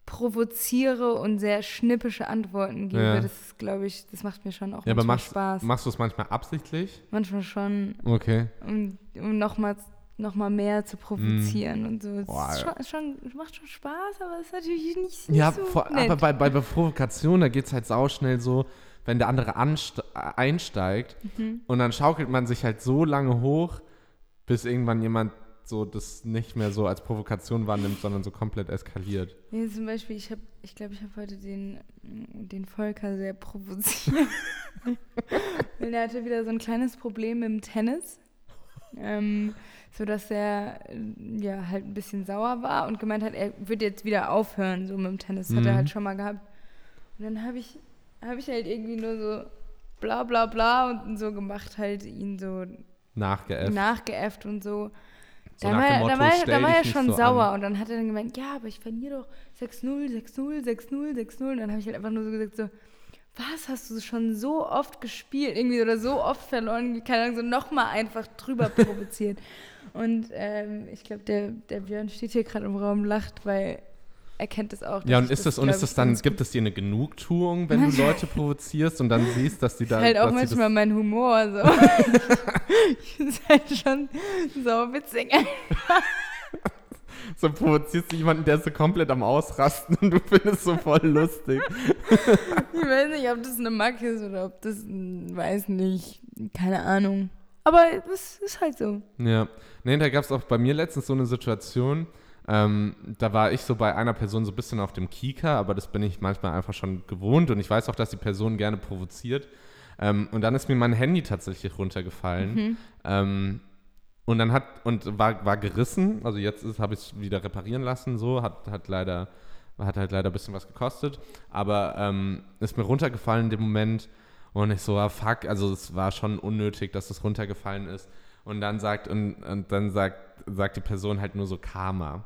provoziere und sehr schnippische Antworten gebe, Ja. das glaube ich, das macht mir schon auch Ja, aber machst, Spaß. machst du es manchmal absichtlich? Manchmal schon Okay. um, um nochmal noch mal mehr zu provozieren und so. Es Mm. Boah, schon, schon, macht schon Spaß, aber es ist natürlich nicht, nicht Ja, so vor, nett. aber bei, bei, bei Provokation, da geht es halt sauschnell so, wenn der andere einsteigt Mhm. und dann schaukelt man sich halt so lange hoch, bis irgendwann jemand so das nicht mehr so als Provokation wahrnimmt, sondern so komplett eskaliert. Nee, zum Beispiel, ich habe, ich glaube, ich habe heute den, den Volker sehr provoziert. [LAUGHS] Weil er hatte wieder so ein kleines Problem mit dem Tennis. Ähm, so dass er ja halt ein bisschen sauer war und gemeint hat, er wird jetzt wieder aufhören, so mit dem Tennis. Das hat er Mhm. halt schon mal gehabt. Und dann habe ich, habe ich halt irgendwie nur so bla bla bla und so gemacht, halt ihn so Nachgeäfft. nachgeäfft und so. So da war, er- Motto, da war, da war er schon so sauer an. und dann hat er dann gemeint, ja, aber ich verliere doch 6-0, 6-0, 6-0, 6-0. Und dann habe ich halt einfach nur so gesagt, so, was hast du schon so oft gespielt irgendwie oder so oft verloren, keine Ahnung, so nochmal einfach drüber provoziert. [LAUGHS] Und ähm, ich glaube, der, der Björn steht hier gerade im Raum, lacht, weil er kennt das auch. Ja, und ist das, und ist das dann, gibt es dir eine Genugtuung, wenn du Leute [LAUGHS] provozierst und dann siehst, dass die da. ist halt auch manchmal mein Humor so. [LAUGHS] [LAUGHS] ich ist halt schon so witzig. das, so provozierst du jemanden, der ist so komplett am Ausrasten und du findest es so voll lustig. Ich weiß nicht, ob das eine Macke ist oder ob das, weiß nicht, keine Ahnung. Aber es ist halt so. Ja. Nee, da gab es auch bei mir letztens so eine Situation. Ähm, da war ich so bei einer Person so ein bisschen auf dem Kieker, aber das bin ich manchmal einfach schon gewohnt und ich weiß auch, dass die Person gerne provoziert. Ähm, und dann ist mir mein Handy tatsächlich runtergefallen. Ähm, und dann hat, und war, war gerissen, also jetzt habe ich es wieder reparieren lassen, so, hat, hat leider, hat halt leider ein bisschen was gekostet, aber ähm, ist mir runtergefallen in dem Moment und ich so, ah, fuck, also es war schon unnötig, dass es runtergefallen ist. Und dann sagt, und, und dann sagt, sagt die Person halt nur so Karma.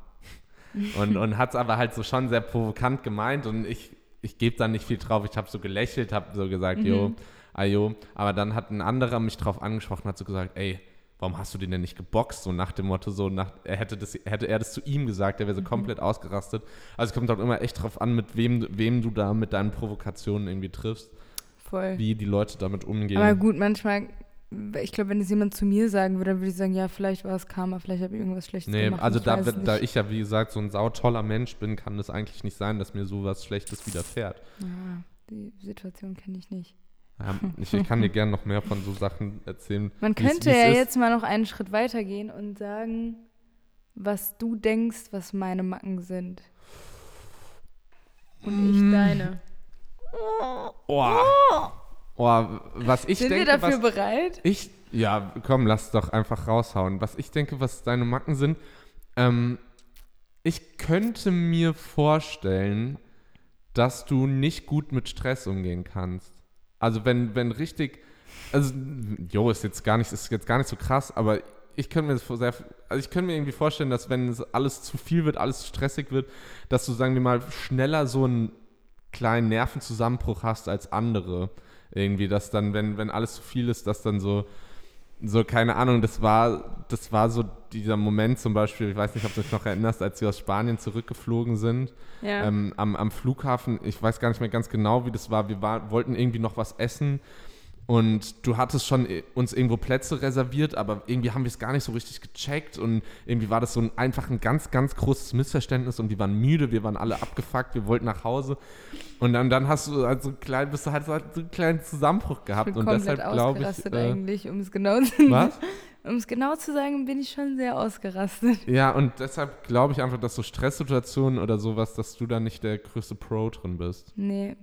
Und, und hat es aber halt so schon sehr provokant gemeint und ich, ich gebe da nicht viel drauf. Ich habe so gelächelt, habe so gesagt, jo, ayo. Aber dann hat ein anderer mich drauf angesprochen, hat so gesagt, ey, warum hast du den denn nicht geboxt? So nach dem Motto, so nach, er hätte, das, hätte er das zu ihm gesagt, der wäre so komplett ausgerastet. Also es kommt auch immer echt drauf an, mit wem, wem du da mit deinen Provokationen irgendwie triffst, Voll. wie die Leute damit umgehen. Aber gut, manchmal, ich glaube, wenn es jemand zu mir sagen würde, dann würde ich sagen, ja, vielleicht war es Karma, vielleicht habe ich irgendwas Schlechtes Nee, gemacht. also ich da, da ich ja, wie gesagt, so ein sautoller Mensch bin, kann es eigentlich nicht sein, dass mir sowas Schlechtes widerfährt. Ja, die Situation kenne ich nicht. Ähm, [LAUGHS] ich, ich kann dir gerne noch mehr von so Sachen erzählen. Man könnte ja ist. jetzt mal noch einen Schritt weiter gehen und sagen, was du denkst, was meine Macken sind. Und ich Mm. deine. Oh. Oh, was ich Sind denke, wir dafür was bereit? ich, ja, komm, lass doch einfach raushauen. Was ich denke, was deine Macken sind, ähm, Ich könnte mir vorstellen, dass du nicht gut mit Stress umgehen kannst. Also wenn, wenn richtig, also, jo, ist jetzt gar nicht, ist jetzt gar nicht so krass, aber ich könnte mir das sehr, also ich könnte mir irgendwie vorstellen, dass wenn es alles zu viel wird, alles zu stressig wird, dass du, sagen wir mal, schneller so einen kleinen Nervenzusammenbruch hast als andere. Irgendwie, dass dann, wenn, wenn alles zu viel ist, dass dann so, so, keine Ahnung, das war, das war so dieser Moment zum Beispiel, ich weiß nicht, ob du dich noch erinnerst, als wir aus Spanien zurückgeflogen sind, Ja. ähm, am, am Flughafen, ich weiß gar nicht mehr ganz genau, wie das war, wir war, wollten irgendwie noch was essen und du hattest schon äh, uns irgendwo Plätze reserviert, aber irgendwie haben wir es gar nicht so richtig gecheckt und irgendwie war das so ein, einfach ein ganz, ganz großes Missverständnis und wir waren müde, wir waren alle abgefuckt, wir wollten nach Hause und dann, dann hast du halt so klein, bist du halt so einen kleinen Zusammenbruch Ich gehabt bin und deshalb glaube ich, äh, eigentlich, um es genau zu was? [LAUGHS] Um es genau zu sagen, bin ich schon sehr ausgerastet. Ja, und deshalb glaube ich einfach, dass so Stresssituationen oder sowas, dass du da nicht der größte Pro drin bist. Nee.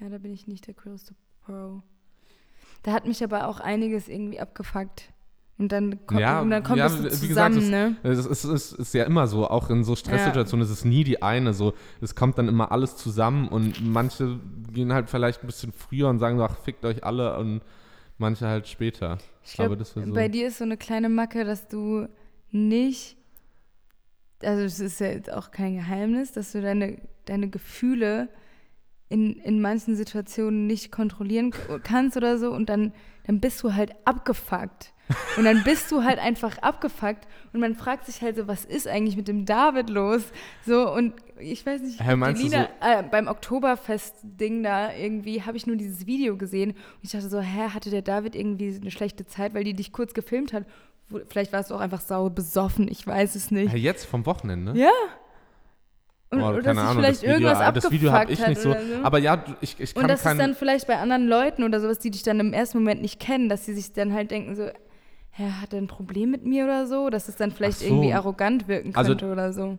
Ja, da bin ich nicht der größte Pro. Da hat mich aber auch einiges irgendwie abgefuckt. Und dann kommt, Ja, und dann kommt ja, das so wie gesagt, zusammen, das- ne? Es ist, es ist ja immer so, auch in so Stresssituationen ist es nie die eine. So, es kommt dann immer alles zusammen und manche gehen halt vielleicht ein bisschen früher und sagen so, ach, fickt euch alle und manche halt später. Ich glaube, das wär so. bei dir ist so eine kleine Macke, dass du nicht, also es ist ja jetzt auch kein Geheimnis, dass du deine, deine Gefühle in, in manchen Situationen nicht kontrollieren kannst oder so und dann, dann bist du halt abgefuckt. Und dann bist du halt einfach abgefuckt und man fragt sich halt so, was ist eigentlich mit dem David los? So und ich weiß nicht, du Lina, äh, beim Oktoberfest-Ding da irgendwie habe ich nur dieses Video gesehen und ich dachte so, hä, hatte der David irgendwie eine schlechte Zeit, weil die dich kurz gefilmt hat? Vielleicht warst du auch einfach sau besoffen, ich weiß es nicht. Ja, jetzt vom Wochenende? Ja. Oh, oder keine Ahnung, vielleicht das Video, irgendwas das Video habe ich nicht so. so. Aber ja, ich, ich kann Und dass es kein, dann vielleicht bei anderen Leuten oder sowas, die dich dann im ersten Moment nicht kennen, dass sie sich dann halt denken so, hä, hat er ein Problem mit mir oder so? Dass es dann vielleicht so. irgendwie arrogant wirken Also- könnte oder so.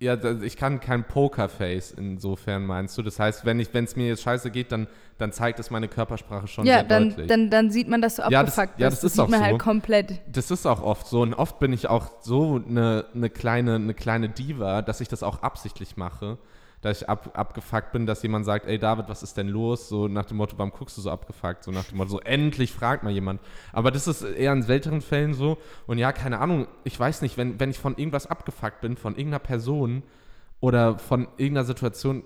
Ja, ich kann kein Pokerface insofern meinst du. Das heißt, wenn es mir jetzt scheiße geht, dann, dann zeigt es meine Körpersprache schon Ja, sehr dann, deutlich. dann, dann sieht man, dass du Ja, das- abgefuckt ja, bist. das ist sieht auch man so. halt komplett. Das ist auch oft so und oft bin ich auch so eine, eine, kleine, eine kleine Diva, dass ich das auch absichtlich mache, dass ich ab, abgefuckt bin, dass jemand sagt, ey David, was ist denn los? So nach dem Motto, warum guckst du so abgefuckt? So nach dem Motto, so endlich fragt mal jemand. Aber das ist eher in seltenen Fällen so und ja, keine Ahnung, ich weiß nicht, wenn, wenn ich von irgendwas abgefuckt bin, von irgendeiner Person oder von irgendeiner Situation,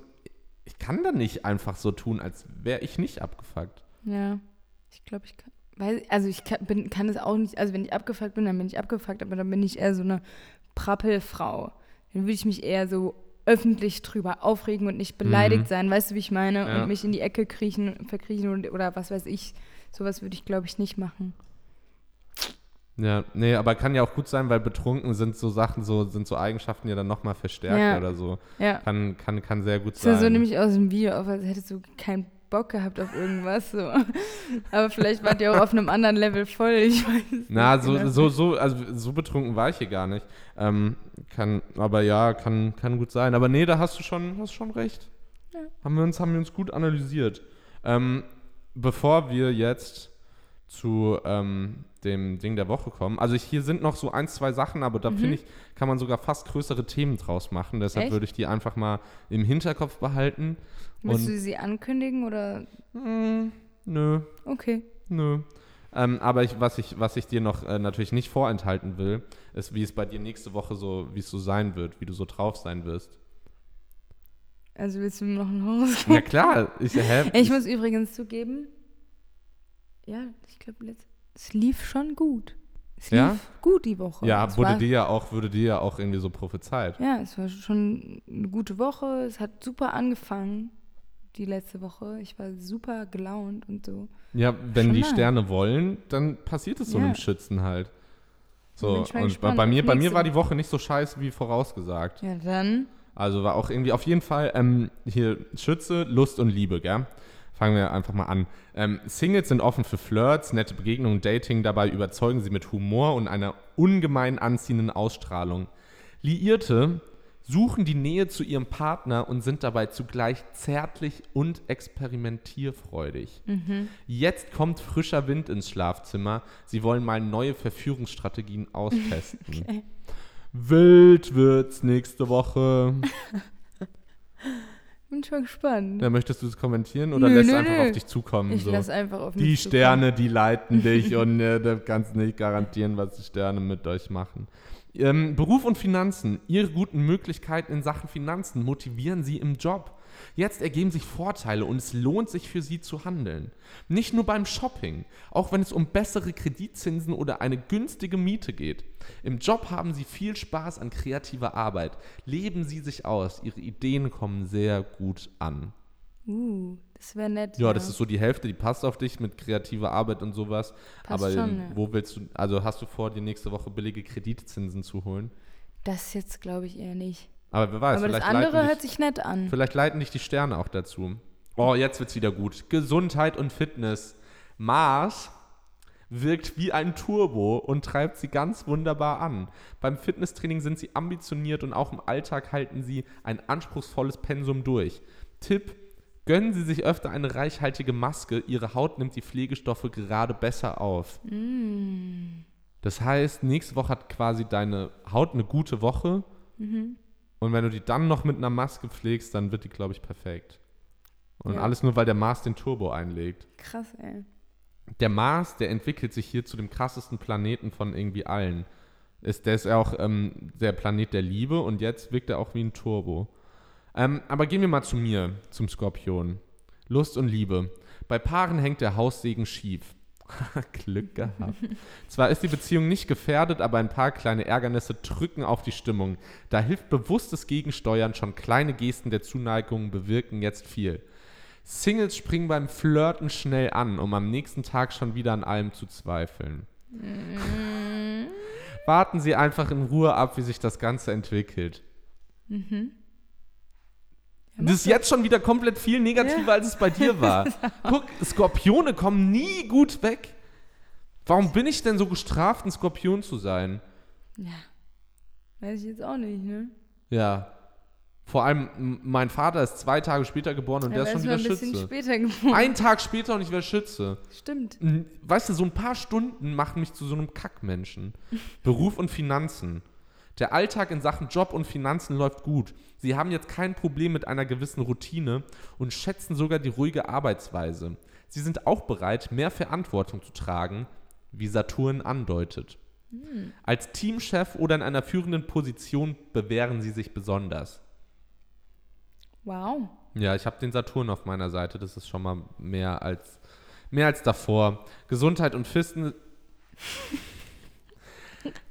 ich kann dann nicht einfach so tun, als wäre ich nicht abgefuckt. Ja, ich glaube, ich kann. Weiß, also ich kann, bin, kann es auch nicht, also wenn ich abgefuckt bin, dann bin ich abgefuckt, aber dann bin ich eher so eine Prappelfrau. Dann würde ich mich eher so öffentlich drüber aufregen und nicht beleidigt Mhm. sein, weißt du, wie ich meine? Ja. Und mich in die Ecke kriechen, verkriechen und, oder was weiß ich. Sowas würde ich, glaube ich, nicht machen. Ja, nee, aber kann ja auch gut sein, weil betrunken sind so Sachen, so sind so Eigenschaften ja dann nochmal verstärkt Ja. oder so. Ja. Kann, kann, kann sehr gut Das sah sein. so nämlich aus dem Video auf, als hättest du keinen Bock gehabt auf irgendwas. So. Aber vielleicht wart ihr auch auf einem anderen Level voll. Ich weiß Na, so, genau. so, so, also so betrunken war ich hier gar nicht. Ähm, kann, aber ja, kann, kann gut sein. Aber nee, da hast du schon, hast schon recht. Ja. Haben wir uns, haben wir uns gut analysiert. Ähm, bevor wir jetzt zu ähm, dem Ding der Woche kommen, also ich, hier sind noch so ein, zwei Sachen, aber da Mhm. finde ich, kann man sogar fast größere Themen draus machen. Deshalb Echt? würde ich die einfach mal im Hinterkopf behalten. Willst du sie ankündigen oder? Mm, nö, Okay. Nö. Ähm, aber ich, was, ich, was ich dir noch äh, natürlich nicht vorenthalten will, ist, wie es bei dir nächste Woche so, wie es so sein wird, wie du so drauf sein wirst. Also willst du mir noch ein Haus? Ja klar, ich, hä? [LAUGHS] Ich muss übrigens zugeben, ja, ich glaube, es lief schon gut. Es lief Ja? gut die Woche. ja, es wurde dir ja auch, wurde dir ja auch irgendwie so prophezeit. Ja, es war schon eine gute Woche. Es hat super angefangen, die letzte Woche. Ich war super gelaunt und so. Ja, wenn Schon die nice. Sterne wollen, dann passiert es so Ja. einem Schützen halt. So, mal und bei, gespannt bei mir, bei mir war die Woche nicht so scheiße wie vorausgesagt. Ja, dann. Also war auch irgendwie auf jeden Fall ähm, hier Schütze, Lust und Liebe, gell? Fangen wir einfach mal an. Ähm, Singles sind offen für Flirts, nette Begegnungen, Dating. Dabei überzeugen sie mit Humor und einer ungemein anziehenden Ausstrahlung. Liierte suchen die Nähe zu ihrem Partner und sind dabei zugleich zärtlich und experimentierfreudig. Jetzt kommt frischer Wind ins Schlafzimmer. Sie wollen mal neue Verführungsstrategien austesten. [LAUGHS] Wild wird's nächste Woche. [LAUGHS] Bin schon gespannt. Ja, möchtest du es kommentieren oder Nö, lässt nö, einfach nö. auf dich zukommen? ich so? lasse einfach auf mich Die zukommen. Sterne, die leiten dich [LAUGHS] und äh, du kannst nicht garantieren, was die Sterne mit euch machen. Ähm, Beruf und Finanzen. Ihre guten Möglichkeiten in Sachen Finanzen motivieren Sie im Job. Jetzt ergeben sich Vorteile und es lohnt sich für Sie zu handeln. Nicht nur beim Shopping, auch wenn es um bessere Kreditzinsen oder eine günstige Miete geht. Im Job haben Sie viel Spaß an kreativer Arbeit. Leben Sie sich aus. Ihre Ideen kommen sehr gut an. Uh, das wäre nett. Ja, das ist so die Hälfte, die passt auf dich mit kreativer Arbeit und sowas. Passt Aber schon, ja. wo willst du, also hast du vor, dir nächste Woche billige Kreditzinsen zu holen? Das jetzt glaube ich eher nicht. Aber wer weiß, Aber das vielleicht, andere leiten hört dich, sich nett an. vielleicht leiten dich die Sterne auch dazu. Oh, jetzt wird's wieder gut. Gesundheit und Fitness. Mars wirkt wie ein Turbo und treibt sie ganz wunderbar an. Beim Fitnesstraining sind sie ambitioniert und auch im Alltag halten sie ein anspruchsvolles Pensum durch. Tipp: Gönnen Sie sich öfter eine reichhaltige Maske, Ihre Haut nimmt die Pflegestoffe gerade besser auf. Mm. Das heißt, nächste Woche hat quasi deine Haut eine gute Woche Mhm. und wenn du die dann noch mit einer Maske pflegst, dann wird die, glaube ich, perfekt. Und Ja. alles nur, weil der Mars den Turbo einlegt. Krass, ey. Der Mars, der entwickelt sich hier zu dem krassesten Planeten von irgendwie allen. Ist, der ist ja auch ähm, der Planet der Liebe und jetzt wirkt er auch wie ein Turbo. Ähm, aber gehen wir mal zu mir, zum Skorpion. Lust und Liebe. Bei Paaren hängt der Haussegen schief. [LAUGHS] Glück gehabt. Zwar ist die Beziehung nicht gefährdet, aber ein paar kleine Ärgernisse drücken auf die Stimmung. Da hilft bewusstes Gegensteuern, schon kleine Gesten der Zuneigung bewirken jetzt viel. Singles springen beim Flirten schnell an, um am nächsten Tag schon wieder an allem zu zweifeln. Mm. Warten Sie einfach in Ruhe ab, wie sich das Ganze entwickelt. Mhm. Ja, Das ist jetzt schon wieder komplett viel negativer, Ja. als es bei dir [LAUGHS] war. Guck, Skorpione kommen nie gut weg. Warum bin ich denn so gestraft, ein Skorpion zu sein? Ja. Weiß ich jetzt auch nicht, ne? Ja. Vor allem, mein Vater ist zwei Tage später geboren und Ja, der ist schon wieder ein bisschen Schütze. später geboren. Ein Tag später und ich wäre Schütze. Stimmt. Weißt du, so ein paar Stunden machen mich zu so einem Kackmenschen. Beruf und Finanzen. Der Alltag in Sachen Job und Finanzen läuft gut. Sie haben jetzt kein Problem mit einer gewissen Routine und schätzen sogar die ruhige Arbeitsweise. Sie sind auch bereit, mehr Verantwortung zu tragen, wie Saturn andeutet. Als Teamchef oder in einer führenden Position bewähren sie sich besonders. Wow. Ja, ich habe den Saturn auf meiner Seite. Das ist schon mal mehr als, mehr als davor. Gesundheit und Fisten. [LAUGHS]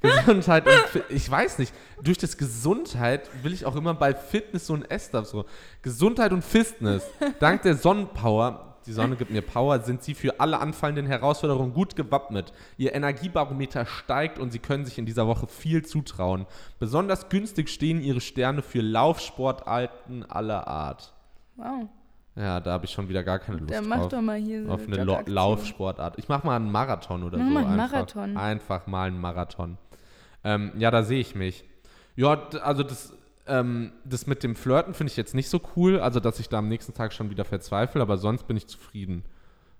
Gesundheit und ich weiß nicht, durch das Gesundheit will ich auch immer bei Fitness so ein S so. Gesundheit und Fitness. Dank der Sonnenpower, die Sonne gibt mir Power, sind sie für alle anfallenden Herausforderungen gut gewappnet. Ihr Energiebarometer steigt und sie können sich in dieser Woche viel zutrauen. Besonders günstig stehen ihre Sterne für Laufsportarten aller Art. Wow. Ja, da habe ich schon wieder gar keine Lust Dann mach drauf. doch mal hier so auf eine Jogaktion. Laufsportart. Ich mache mal einen Marathon oder Mach so. mal einen einfach. Marathon. Einfach mal einen Marathon. Ähm, ja, da sehe ich mich. Ja, also das, ähm, das mit dem Flirten finde ich jetzt nicht so cool, also dass ich da am nächsten Tag schon wieder verzweifle, aber sonst bin ich zufrieden.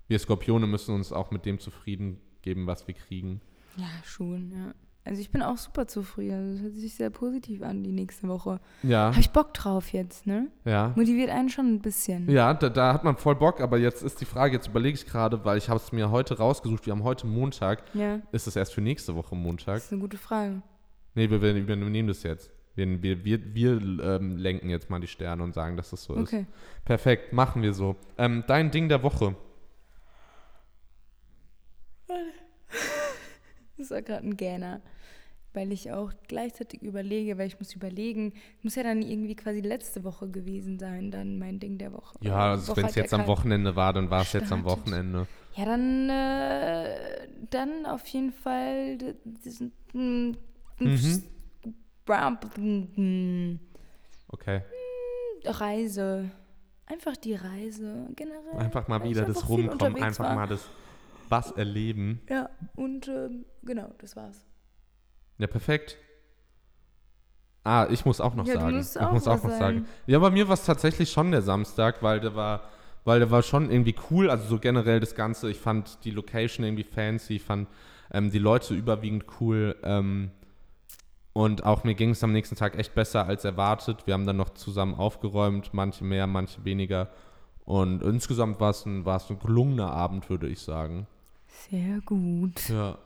Wir Skorpione müssen uns auch mit dem zufrieden geben, was wir kriegen. Ja, schon, ja. Also ich bin auch super zufrieden. Das hört sich sehr positiv an, die nächste Woche. Ja, Habe ich Bock drauf jetzt, ne? ja. Motiviert einen schon ein bisschen. Ja, da, da hat man voll Bock, aber jetzt ist die Frage, jetzt überlege ich gerade, weil ich habe es mir heute rausgesucht, wir haben heute Montag, Ja, ist es erst für nächste Woche Montag? das ist eine gute Frage. Nee, wir, wir, wir nehmen das jetzt. Wir, wir, wir, wir ähm, lenken jetzt mal die Sterne und sagen, dass das so ist. Okay. Perfekt, machen wir so. Ähm, dein Ding der Woche. Das war gerade ein Gähner. Weil ich auch gleichzeitig überlege, weil ich muss überlegen, muss ja dann irgendwie quasi letzte Woche gewesen sein, dann mein Ding der Woche. Ja, also wenn es jetzt am Wochenende war, dann war es jetzt am. Wochenende. Ja, dann, äh, dann auf jeden Fall diesen- Mhm. Okay. Reise. Einfach die Reise generell. Einfach mal wieder das Rumkommen, einfach war. mal das was erleben. Ja, und ähm, genau, das war's. Ja, perfekt. Ah, ich muss auch noch Ja, sagen. ich muss auch noch sagen. sagen. Ja, bei mir war es tatsächlich schon der Samstag, weil der war, weil der war schon irgendwie cool. Also so generell das Ganze. Ich fand die Location irgendwie fancy, ich fand ähm, die Leute überwiegend cool. Ähm, Und auch mir ging es am nächsten Tag echt besser als erwartet. Wir haben dann noch zusammen aufgeräumt, manche mehr, manche weniger. Und insgesamt war es ein, war es ein gelungener Abend, würde ich sagen. Sehr gut. Ja.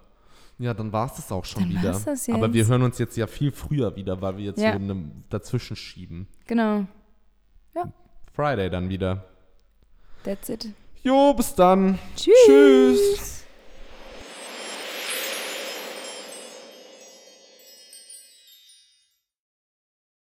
Ja, dann war es das auch schon Dann wieder. war's das Aber jetzt. wir hören uns jetzt ja viel früher wieder, weil wir jetzt Ja. so eine, dazwischen schieben. Genau. Friday dann wieder. That's it. Jo, bis dann. Tschüss. Tschüss.